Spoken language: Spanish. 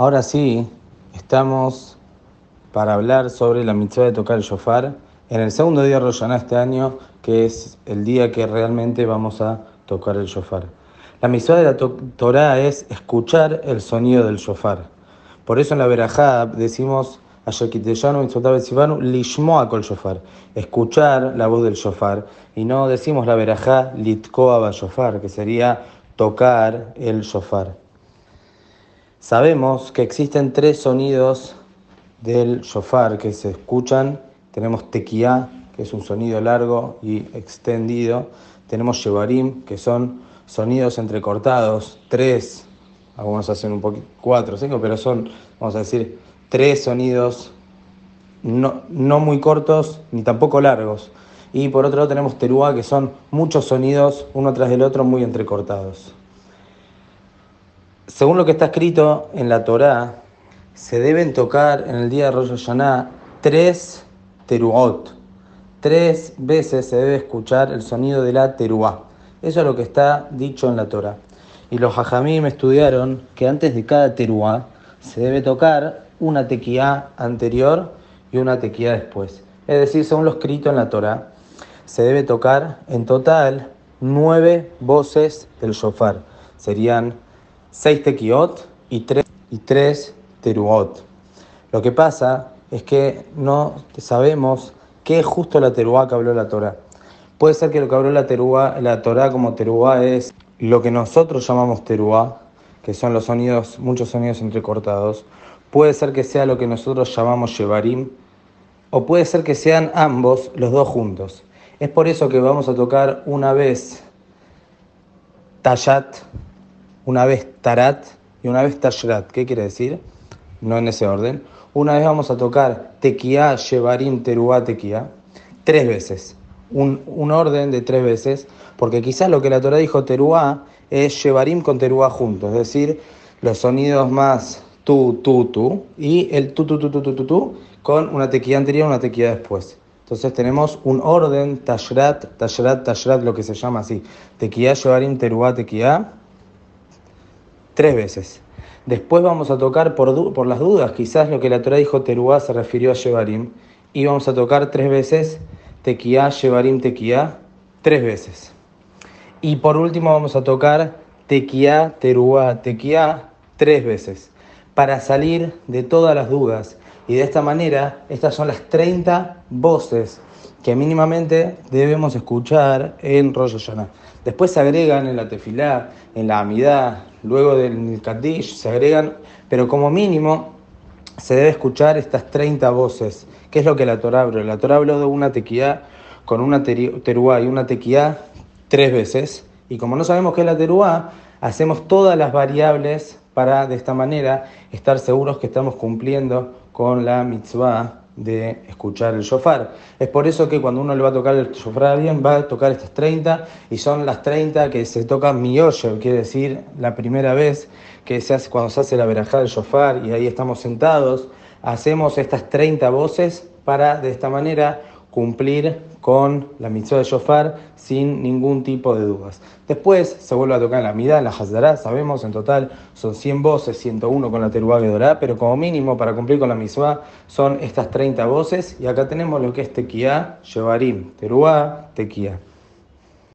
Ahora sí, estamos para hablar sobre la mitzvah de tocar el shofar en el segundo día de Roshaná este año, que es el día que realmente vamos a tocar el shofar. La mitzvah de la Torah es escuchar el sonido del shofar. Por eso en la Berajá decimos lishmoa kol shofar, escuchar la voz del shofar, y no decimos la Berajá litkoa shofar, que sería tocar el shofar. Sabemos que existen tres sonidos del shofar que se escuchan. Tenemos tequía, que es un sonido largo y extendido. Tenemos shevarim, que son sonidos entrecortados. Tres, algunos hacen un poquito, cuatro, cinco, pero son, vamos a decir, tres sonidos no, no muy cortos ni tampoco largos. Y por otro lado tenemos teruá, que son muchos sonidos uno tras del otro muy entrecortados. Según lo que está escrito en la Torá, se deben tocar en el día de Rosh Hashanah tres teruot. Tres veces se debe escuchar el sonido de la teruá. Eso es lo que está dicho en la Torá. Y los hajamim estudiaron que antes de cada teruá se debe tocar una tequía anterior y una tequía después. Es decir, según lo escrito en la Torá, se debe tocar en total nueve voces del shofar. Serían seis tequiot y tres, y tres teruot. Lo que pasa es que no sabemos qué es justo la teruá que habló la Torah. Puede ser que lo que habló la, teruá, la Torah como teruá es lo que nosotros llamamos teruá, que son los sonidos, muchos sonidos entrecortados. Puede ser que sea lo que nosotros llamamos shevarim, o puede ser que sean ambos, los dos juntos. Es por eso que vamos a tocar una vez Tayat, una vez tarat y una vez tashrat. ¿Qué quiere decir? No en ese orden. Una vez vamos a tocar tequía, shevarim, teruá, tequía, tres veces. Un, un, orden de tres veces, porque quizás lo que la Torah dijo teruá es shevarim con teruá juntos, es decir, los sonidos más tu, tu, tu, y el tu, tu, tu, tu, tu, tu, tu con una tequía anterior y una tequía después. Entonces tenemos un orden, tashrat, tashrat, tashrat, lo que se llama así. Tequía, shevarim, teruá, tequía, tres veces. Después vamos a tocar por, por las dudas, quizás lo que la Torah dijo Teruá se refirió a Shevarim, y vamos a tocar tres veces Tequía, Shevarim, Tequía, tres veces. Y por último vamos a tocar Tequía, Teruá, Tequía, tres veces, para salir de todas las dudas. Y de esta manera, estas son las 30 voces que mínimamente debemos escuchar en Rosh Hashanah. Después se agregan en la tefilá, en la amidá, luego del Kaddish, se agregan, pero como mínimo se debe escuchar estas 30 voces. ¿Qué es lo que la Torah habló? La Torah habló de una tequía con una teruá y una tequía tres veces. Y como no sabemos qué es la teruá, hacemos todas las variables para de esta manera estar seguros que estamos cumpliendo con la mitzvah de escuchar el shofar. Es por eso que cuando uno le va a tocar el shofar a alguien, va a tocar estas 30 y son las 30 que se tocan miyoshev, quiere decir la primera vez que se hace cuando se hace la verajá del shofar y ahí estamos sentados, hacemos estas 30 voces para de esta manera cumplir con la mitzvah de shofar sin ningún tipo de dudas. Después se vuelve a tocar la midá, la hazdará, sabemos, en total son 100 voces, 101 con la teruá gedorá, pero como mínimo para cumplir con la mitzvah son estas 30 voces y acá tenemos lo que es tequía, shevarim, teruá, tequía.